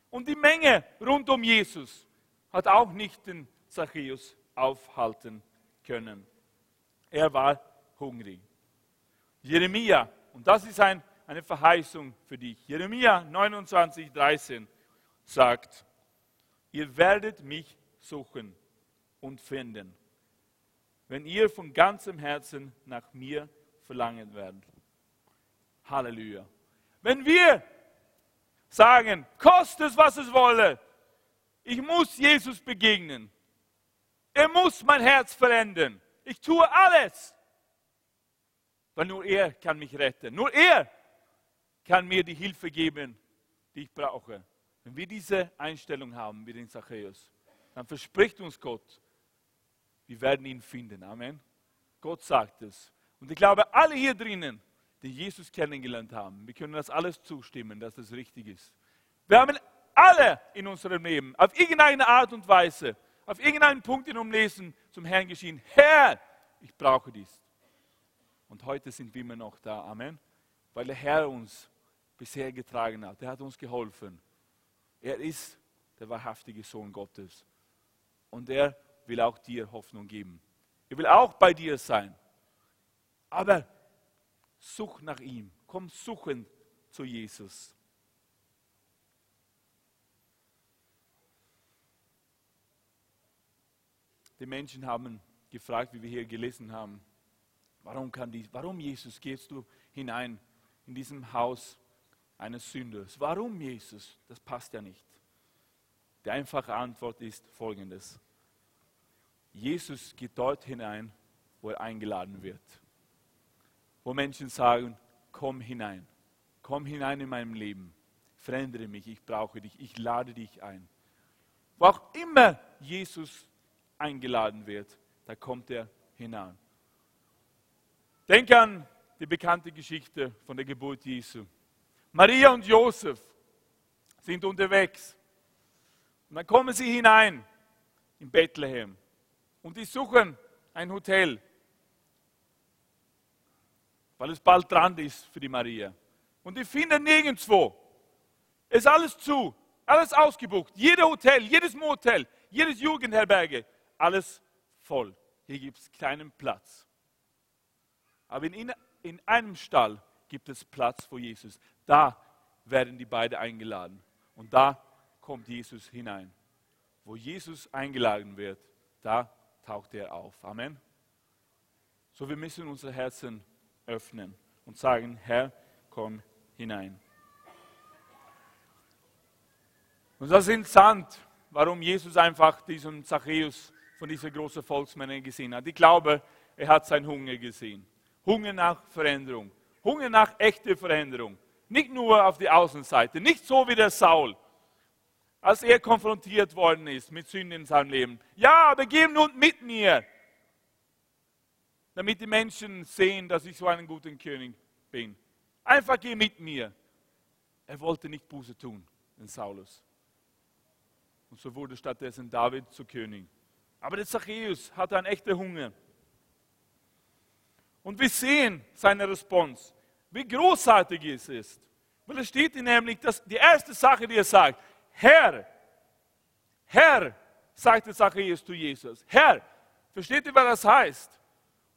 Und die Menge rund um Jesus hat auch nicht den Zacchaeus aufhalten können. Er war hungrig. Jeremia, und das ist ein, eine Verheißung für dich. Jeremia 29, 13 sagt, ihr werdet mich suchen und finden, wenn ihr von ganzem Herzen nach mir verlangen werdet. Halleluja. Wenn wir sagen, kostet es, was es wolle, ich muss Jesus begegnen. Er muss mein Herz verändern. Ich tue alles Weil nur er kann mich retten. Nur er kann mir die Hilfe geben, die ich brauche. Wenn wir diese Einstellung haben wie den Zachäus, dann verspricht uns Gott, wir werden ihn finden. Amen. Gott sagt es. Und ich glaube, alle hier drinnen, die Jesus kennengelernt haben, wir können das alles zustimmen, dass das richtig ist. Wir haben alle in unserem Leben auf irgendeine Art und Weise, auf irgendeinen Punkt in unserem Leben zum Herrn geschehen. Herr, ich brauche dies. Und heute sind wir immer noch da. Amen. Weil der Herr uns bisher getragen hat. Er hat uns geholfen. Er ist der wahrhaftige Sohn Gottes. Und er will auch dir Hoffnung geben. Er will auch bei dir sein. Aber such nach ihm. Komm suchen zu Jesus. Die Menschen haben gefragt, wie wir hier gelesen haben, warum, kann die, warum Jesus gehst du hinein in diesem Haus eines Sünders? Warum Jesus? Das passt ja nicht. Die einfache Antwort ist folgendes. Jesus geht dort hinein, wo er eingeladen wird. Wo Menschen sagen, komm hinein, komm hinein in meinem Leben, verändere mich, ich brauche dich, ich lade dich ein. Wo auch immer Jesus eingeladen wird, da kommt er hinein. Denk an die bekannte Geschichte von der Geburt Jesu. Maria und Josef sind unterwegs. Und dann kommen sie hinein in Bethlehem. Und die suchen ein Hotel, weil es bald dran ist für die Maria. Und die finden nirgendwo. Es ist alles zu, alles ausgebucht. Jeder Hotel, jedes Motel, jedes Jugendherberge, alles voll. Hier gibt es keinen Platz. Aber in, in einem Stall gibt es Platz für Jesus. Da werden die beiden eingeladen. Und da kommt Jesus hinein. Wo Jesus eingeladen wird, da taucht er auf. Amen. So, wir müssen unsere Herzen öffnen und sagen, Herr, komm hinein. Und das ist interessant, warum Jesus einfach diesen Zachäus von dieser großen Volksmenge gesehen hat. Ich glaube, er hat seinen Hunger gesehen. Hunger nach Veränderung. Hunger nach echter Veränderung. Nicht nur auf die Außenseite, nicht so wie der Saul, als er konfrontiert worden ist mit Sünden in seinem Leben. Ja, aber geh nun mit mir, damit die Menschen sehen, dass ich so ein guter König bin. Einfach geh mit mir. Er wollte nicht Buße tun, den Saulus. Und so wurde stattdessen David zu König. Aber der Zachäus hatte einen echten Hunger. Und wir sehen seine Response, wie großartig es ist. Weil es steht nämlich, dass die erste Sache, die er sagt, Herr, Herr, sagte Zachäus zu Jesus, Herr, versteht ihr, was das heißt?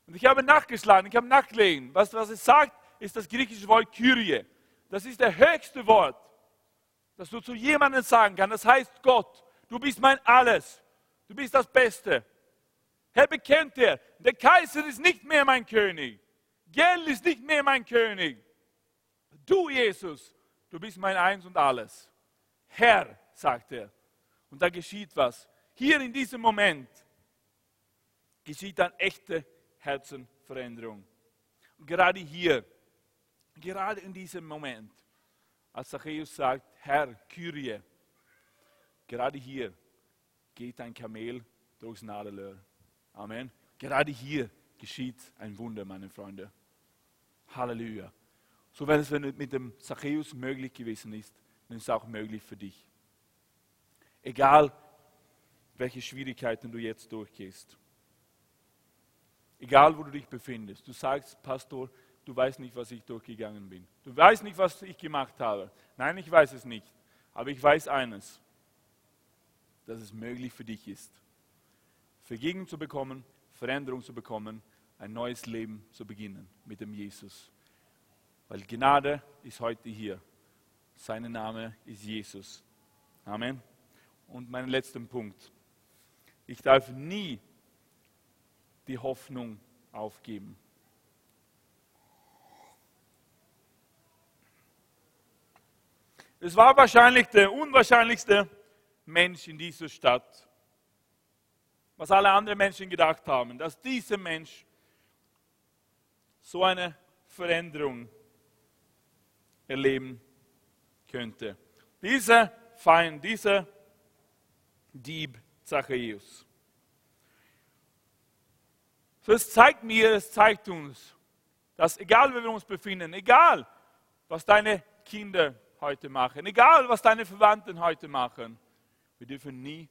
Und ich habe nachgeschlagen, ich habe nachgelesen. Was, was es sagt, ist das griechische Wort Kyrie. Das ist der höchste Wort, das du zu jemandem sagen kannst. Das heißt Gott, du bist mein Alles. Du bist das Beste. Herr, bekennt er, der Kaiser ist nicht mehr mein König. Geld ist nicht mehr mein König. Du, Jesus, du bist mein Eins und Alles. Herr, sagt er. Und da geschieht was. Hier in diesem Moment geschieht eine echte Herzenveränderung. Und gerade hier, gerade in diesem Moment, als Zachäus sagt, Herr, Kyrie, gerade hier geht ein Kamel durchs Nadelöhr. Amen. Gerade hier geschieht ein Wunder, meine Freunde. Halleluja. So wenn es mit dem Zachäus möglich gewesen ist, dann ist es auch möglich für dich. Egal, welche Schwierigkeiten du jetzt durchgehst. Egal, wo du dich befindest. Du sagst, Pastor, du weißt nicht, was ich durchgegangen bin. Du weißt nicht, was ich gemacht habe. Nein, ich weiß es nicht. Aber ich weiß eines, dass es möglich für dich ist. Vergebung zu bekommen, Veränderung zu bekommen, ein neues Leben zu beginnen mit dem Jesus. Weil Gnade ist heute hier. Sein Name ist Jesus. Amen. Und mein letzter Punkt. Ich darf nie die Hoffnung aufgeben. Es war wahrscheinlich der unwahrscheinlichste Mensch in dieser Stadt. Was alle anderen Menschen gedacht haben, dass dieser Mensch so eine Veränderung erleben könnte. Dieser Feind, dieser Dieb Zachäus. So, es zeigt mir, es zeigt uns, dass egal wo wir uns befinden, egal was deine Kinder heute machen, egal was deine Verwandten heute machen, wir dürfen nie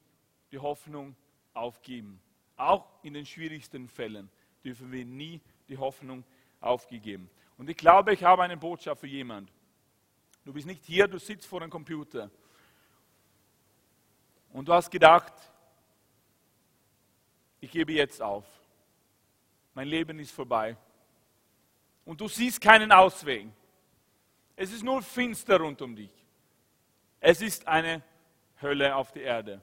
die Hoffnung aufgeben. Auch in den schwierigsten Fällen dürfen wir nie die Hoffnung aufgeben. Und ich glaube, ich habe eine Botschaft für jemanden. Du bist nicht hier, du sitzt vor dem Computer. Und du hast gedacht, ich gebe jetzt auf. Mein Leben ist vorbei. Und du siehst keinen Ausweg. Es ist nur finster rund um dich. Es ist eine Hölle auf der Erde.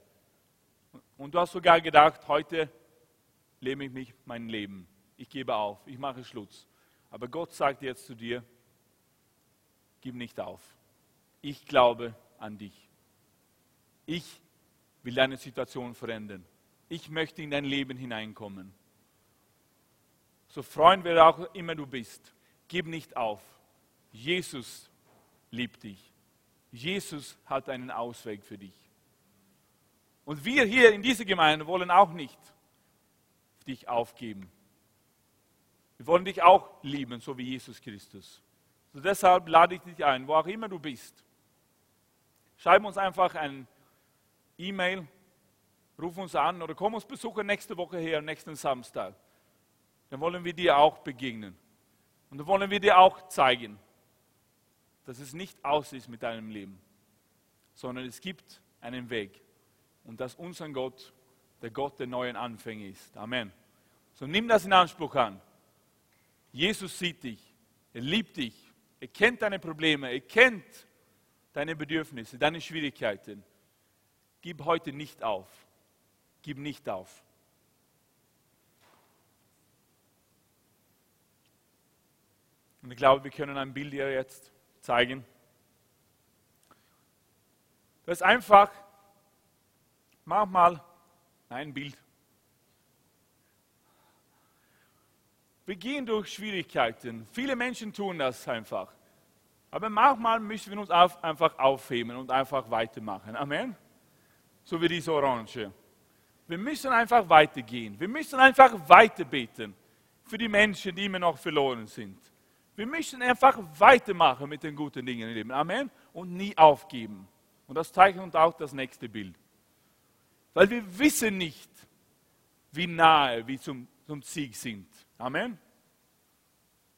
Und du hast sogar gedacht, heute lebe ich mich mein Leben. Ich gebe auf, ich mache Schluss. Aber Gott sagt jetzt zu dir, gib nicht auf. Ich glaube an dich. Ich will deine Situation verändern. Ich möchte in dein Leben hineinkommen. So freuen wir auch immer du bist. Gib nicht auf. Jesus liebt dich. Jesus hat einen Ausweg für dich. Und wir hier in dieser Gemeinde wollen auch nicht dich aufgeben. Wir wollen dich auch lieben, so wie Jesus Christus. So deshalb lade ich dich ein, wo auch immer du bist. Schreib uns einfach ein E-Mail, ruf uns an oder komm uns besuchen nächste Woche her, nächsten Samstag. Dann wollen wir dir auch begegnen. Und dann wollen wir dir auch zeigen, dass es nicht aus ist mit deinem Leben, sondern es gibt einen Weg. Und dass unser Gott der Gott der neuen Anfänge ist. Amen. So nimm das in Anspruch an. Jesus sieht dich, er liebt dich, er kennt deine Probleme, er kennt deine Bedürfnisse, deine Schwierigkeiten. Gib heute nicht auf. Gib nicht auf. Und ich glaube, wir können ein Bild hier jetzt zeigen. Das ist einfach, mach mal ein Bild. Wir gehen durch Schwierigkeiten. Viele Menschen tun das einfach. Aber manchmal müssen wir uns auf, einfach aufheben und einfach weitermachen. Amen. So wie diese Orange. Wir müssen einfach weitergehen. Wir müssen einfach weiter beten für die Menschen, die immer noch verloren sind. Wir müssen einfach weitermachen mit den guten Dingen im Leben. Amen. Und nie aufgeben. Und das zeigt uns auch das nächste Bild. Weil wir wissen nicht, wie nahe wir zum, zum Sieg sind. Amen.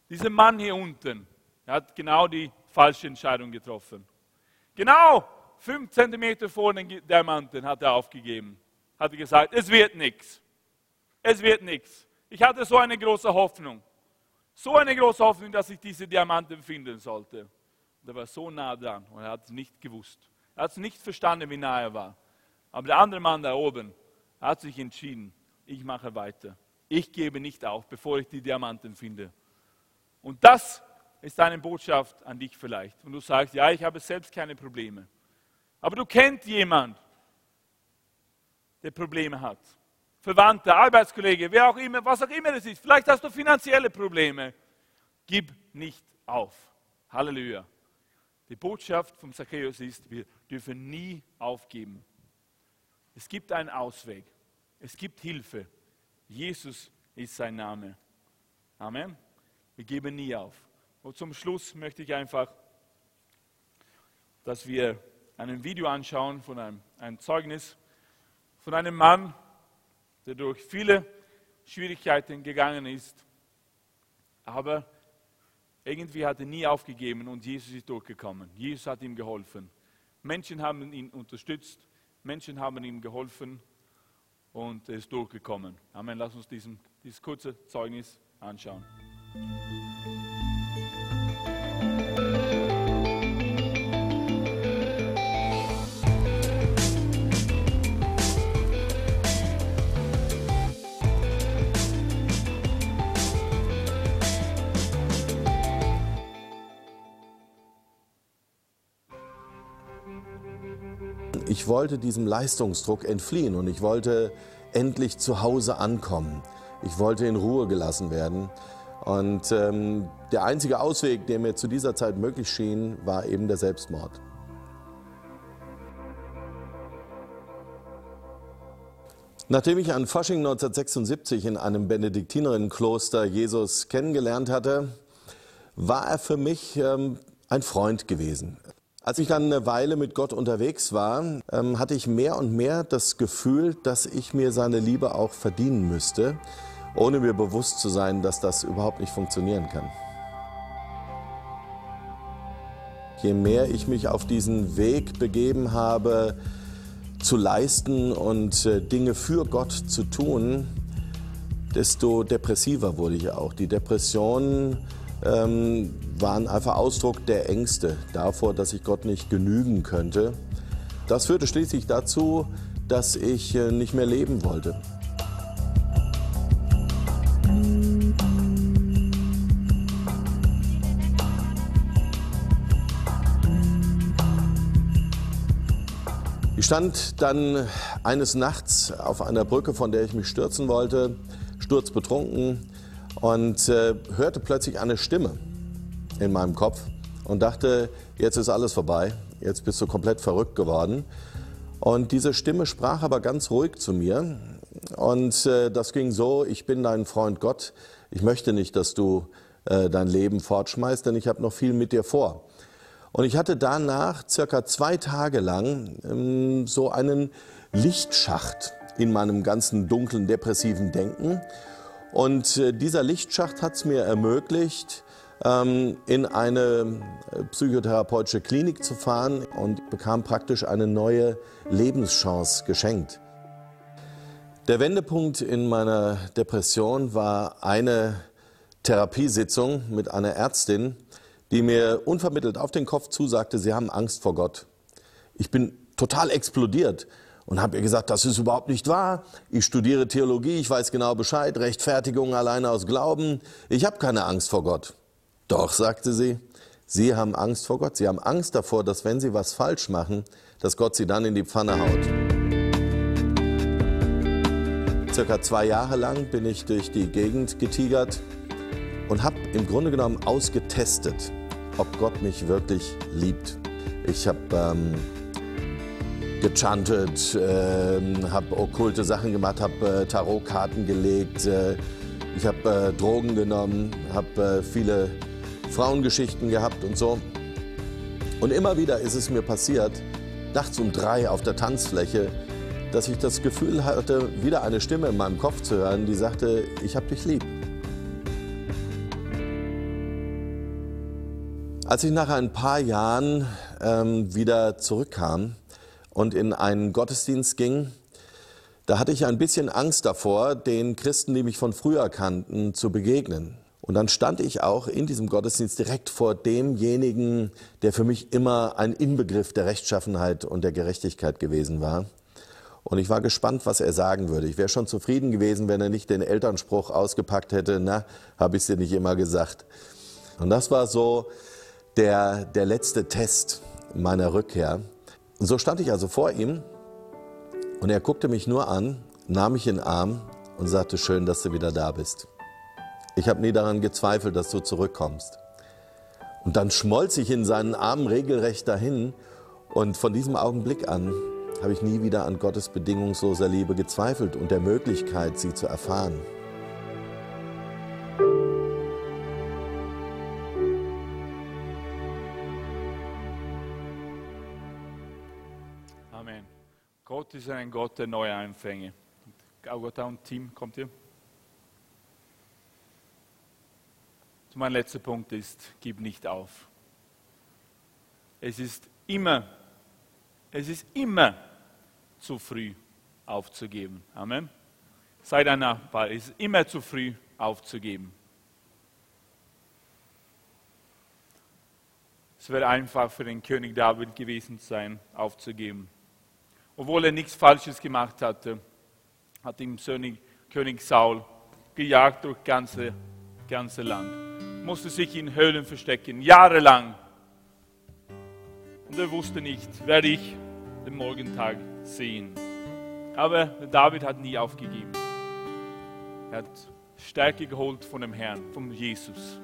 Dieser Mann hier unten, hat genau die falsche Entscheidung getroffen. Genau fünf Zentimeter vor den Diamanten hat er aufgegeben. Hat er gesagt, es wird nichts. Es wird nichts. Ich hatte so eine große Hoffnung. So eine große Hoffnung, dass ich diese Diamanten finden sollte. Und er war so nah dran und er hat es nicht gewusst. Er hat es nicht verstanden, wie nah er war. Aber der andere Mann da oben hat sich entschieden, ich mache weiter. Ich gebe nicht auf, bevor ich die Diamanten finde. Und das ist eine Botschaft an dich vielleicht. Und du sagst, ja, ich habe selbst keine Probleme. Aber du kennst jemanden, der Probleme hat. Verwandte, Arbeitskollege, wer auch immer, was auch immer es ist. Vielleicht hast du finanzielle Probleme. Gib nicht auf. Halleluja. Die Botschaft vom Zachäus ist, wir dürfen nie aufgeben. Es gibt einen Ausweg. Es gibt Hilfe. Jesus ist sein Name. Amen. Wir geben nie auf. Und zum Schluss möchte ich einfach, dass wir ein Video anschauen von einem, einem Zeugnis von einem Mann, der durch viele Schwierigkeiten gegangen ist, aber irgendwie hat er nie aufgegeben und Jesus ist durchgekommen. Jesus hat ihm geholfen. Menschen haben ihn unterstützt, Menschen haben ihm geholfen und er ist durchgekommen. Amen. Lass uns diesen, dieses kurze Zeugnis anschauen. Ich wollte diesem Leistungsdruck entfliehen und ich wollte endlich zu Hause ankommen. Ich wollte in Ruhe gelassen werden. Und ähm, der einzige Ausweg, der mir zu dieser Zeit möglich schien, war eben der Selbstmord. Nachdem ich an Fasching 1976 in einem Benediktinerinnenkloster Jesus kennengelernt hatte, war er für mich ähm, ein Freund gewesen. Als ich dann eine Weile mit Gott unterwegs war, ähm, hatte ich mehr und mehr das Gefühl, dass ich mir seine Liebe auch verdienen müsste, ohne mir bewusst zu sein, dass das überhaupt nicht funktionieren kann. Je mehr ich mich auf diesen Weg begeben habe, zu leisten und äh, Dinge für Gott zu tun, desto depressiver wurde ich auch. Die Depressionen ähm, waren einfach Ausdruck der Ängste davor, dass ich Gott nicht genügen könnte. Das führte schließlich dazu, dass ich äh, nicht mehr leben wollte. Ich stand dann eines Nachts auf einer Brücke, von der ich mich stürzen wollte, sturzbetrunken und äh, hörte plötzlich eine Stimme in meinem Kopf und dachte, jetzt ist alles vorbei, jetzt bist du komplett verrückt geworden. Und diese Stimme sprach aber ganz ruhig zu mir und äh, das ging so, ich bin dein Freund Gott, ich möchte nicht, dass du äh, dein Leben fortschmeißt, denn ich habe noch viel mit dir vor. Und ich hatte danach circa zwei Tage lang ähm, so einen Lichtschacht in meinem ganzen dunklen, depressiven Denken. Und äh, dieser Lichtschacht hat es mir ermöglicht, ähm, in eine äh, psychotherapeutische Klinik zu fahren und bekam praktisch eine neue Lebenschance geschenkt. Der Wendepunkt in meiner Depression war eine Therapiesitzung mit einer Ärztin, die mir unvermittelt auf den Kopf zusagte, sie haben Angst vor Gott. Ich bin total explodiert und habe ihr gesagt, das ist überhaupt nicht wahr. Ich studiere Theologie, ich weiß genau Bescheid, Rechtfertigung alleine aus Glauben. Ich habe keine Angst vor Gott. Doch, sagte sie, Sie haben Angst vor Gott. Sie haben Angst davor, dass wenn Sie was falsch machen, dass Gott Sie dann in die Pfanne haut. Circa zwei Jahre lang bin ich durch die Gegend getigert und habe im Grunde genommen ausgetestet, ob Gott mich wirklich liebt. Ich habe ähm, gechantet, äh, habe okkulte Sachen gemacht, habe äh, Tarotkarten gelegt, äh, ich habe äh, Drogen genommen, habe äh, viele Frauengeschichten gehabt und so. Und immer wieder ist es mir passiert, nachts um drei auf der Tanzfläche, dass ich das Gefühl hatte, wieder eine Stimme in meinem Kopf zu hören, die sagte, ich habe dich lieb. Als ich nach ein paar Jahren ähm, wieder zurückkam und in einen Gottesdienst ging, da hatte ich ein bisschen Angst davor, den Christen, die mich von früher kannten, zu begegnen. Und dann stand ich auch in diesem Gottesdienst direkt vor demjenigen, der für mich immer ein Inbegriff der Rechtschaffenheit und der Gerechtigkeit gewesen war. Und ich war gespannt, was er sagen würde. Ich wäre schon zufrieden gewesen, wenn er nicht den Elternspruch ausgepackt hätte, na, habe ich dir nicht immer gesagt. Und das war so, der, der letzte Test meiner Rückkehr. So stand ich also vor ihm und er guckte mich nur an, nahm mich in den Arm und sagte, schön, dass du wieder da bist. Ich habe nie daran gezweifelt, dass du zurückkommst. Und dann schmolz ich in seinen Armen regelrecht dahin und von diesem Augenblick an habe ich nie wieder an Gottes bedingungsloser Liebe gezweifelt und der Möglichkeit, sie zu erfahren. Gott ist ein Gott der Neuanfänge. Augata und Team, kommt ihr? Mein letzter Punkt ist, gib nicht auf. Es ist immer, es ist immer zu früh aufzugeben. Amen. Sei dein Nachbar, es ist immer zu früh aufzugeben. Es wäre einfach für den König David gewesen sein, aufzugeben obwohl er nichts Falsches gemacht hatte, hat ihm König Saul gejagt durch ganze, ganze Land. Musste sich in Höhlen verstecken, jahrelang. Und er wusste nicht, werde ich den Morgentag sehen. Aber David hat nie aufgegeben. Er hat Stärke geholt von dem Herrn, von Jesus.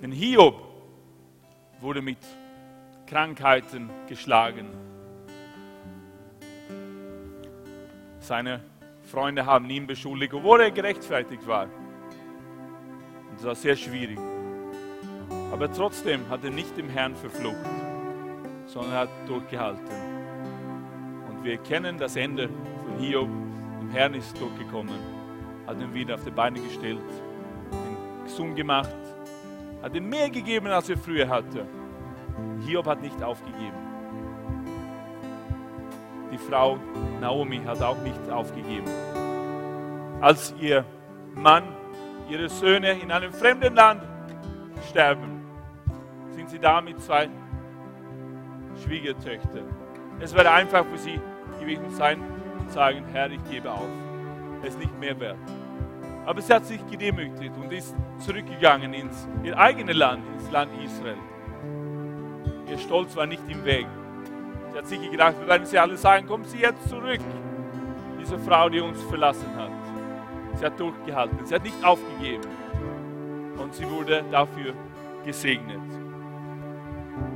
Denn Hiob wurde mit Krankheiten geschlagen. Seine Freunde haben ihn beschuldigt, obwohl er gerechtfertigt war. Und das war sehr schwierig. Aber trotzdem hat er nicht dem Herrn verflucht, sondern hat durchgehalten. Und wir kennen das Ende von Hiob. Dem Herrn ist durchgekommen, hat ihn wieder auf die Beine gestellt, ihn gesund gemacht, hat ihm mehr gegeben, als er früher hatte. Hiob hat nicht aufgegeben. Die Frau Naomi hat auch nicht aufgegeben. Als ihr Mann, ihre Söhne in einem fremden Land sterben, sind sie da mit zwei Schwiegertöchtern. Es wäre einfach für sie gewesen sein, zu sagen, Herr, ich gebe auf. Es ist nicht mehr wert. Aber sie hat sich gedemütigt und ist zurückgegangen ins ihr eigenes Land, ins Land Israel. Ihr Stolz war nicht im Weg. Sie hat sich gedacht, wenn sie alle sagen, kommen Sie jetzt zurück. Diese Frau, die uns verlassen hat. Sie hat durchgehalten, sie hat nicht aufgegeben. Und sie wurde dafür gesegnet.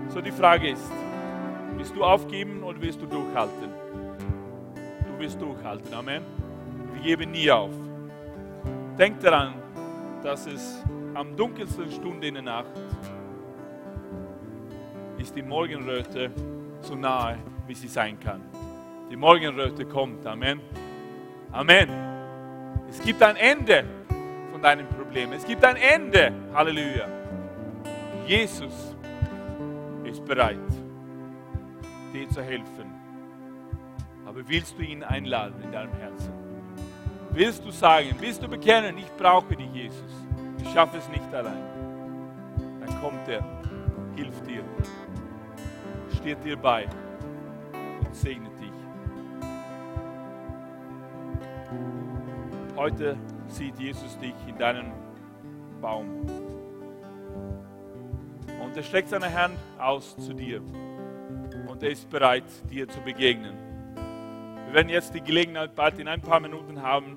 So die Frage ist, willst du aufgeben oder willst du durchhalten? Du willst durchhalten, Amen. Wir geben nie auf. Denk daran, dass es am dunkelsten Stunde in der Nacht ist die Morgenröte so nahe, wie sie sein kann. Die Morgenröte kommt. Amen. Amen. Es gibt ein Ende von deinem Problem. Es gibt ein Ende. Halleluja. Jesus ist bereit, dir zu helfen. Aber willst du ihn einladen in deinem Herzen? Willst du sagen, willst du bekennen, ich brauche dich, Jesus. Ich schaffe es nicht allein. Dann kommt er, hilft dir, steht dir bei und segnet dich. Heute sieht Jesus dich in deinem Baum. Und er streckt seine Hand aus zu dir. Und er ist bereit, dir zu begegnen. Wir werden jetzt die Gelegenheit bald in ein paar Minuten haben,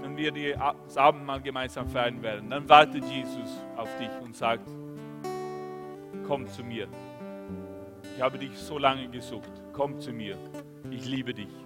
wenn wir die, das Abendmahl gemeinsam feiern werden. Dann wartet Jesus auf dich und sagt, komm zu mir. Ich habe dich so lange gesucht. Komm zu mir. Ich liebe dich.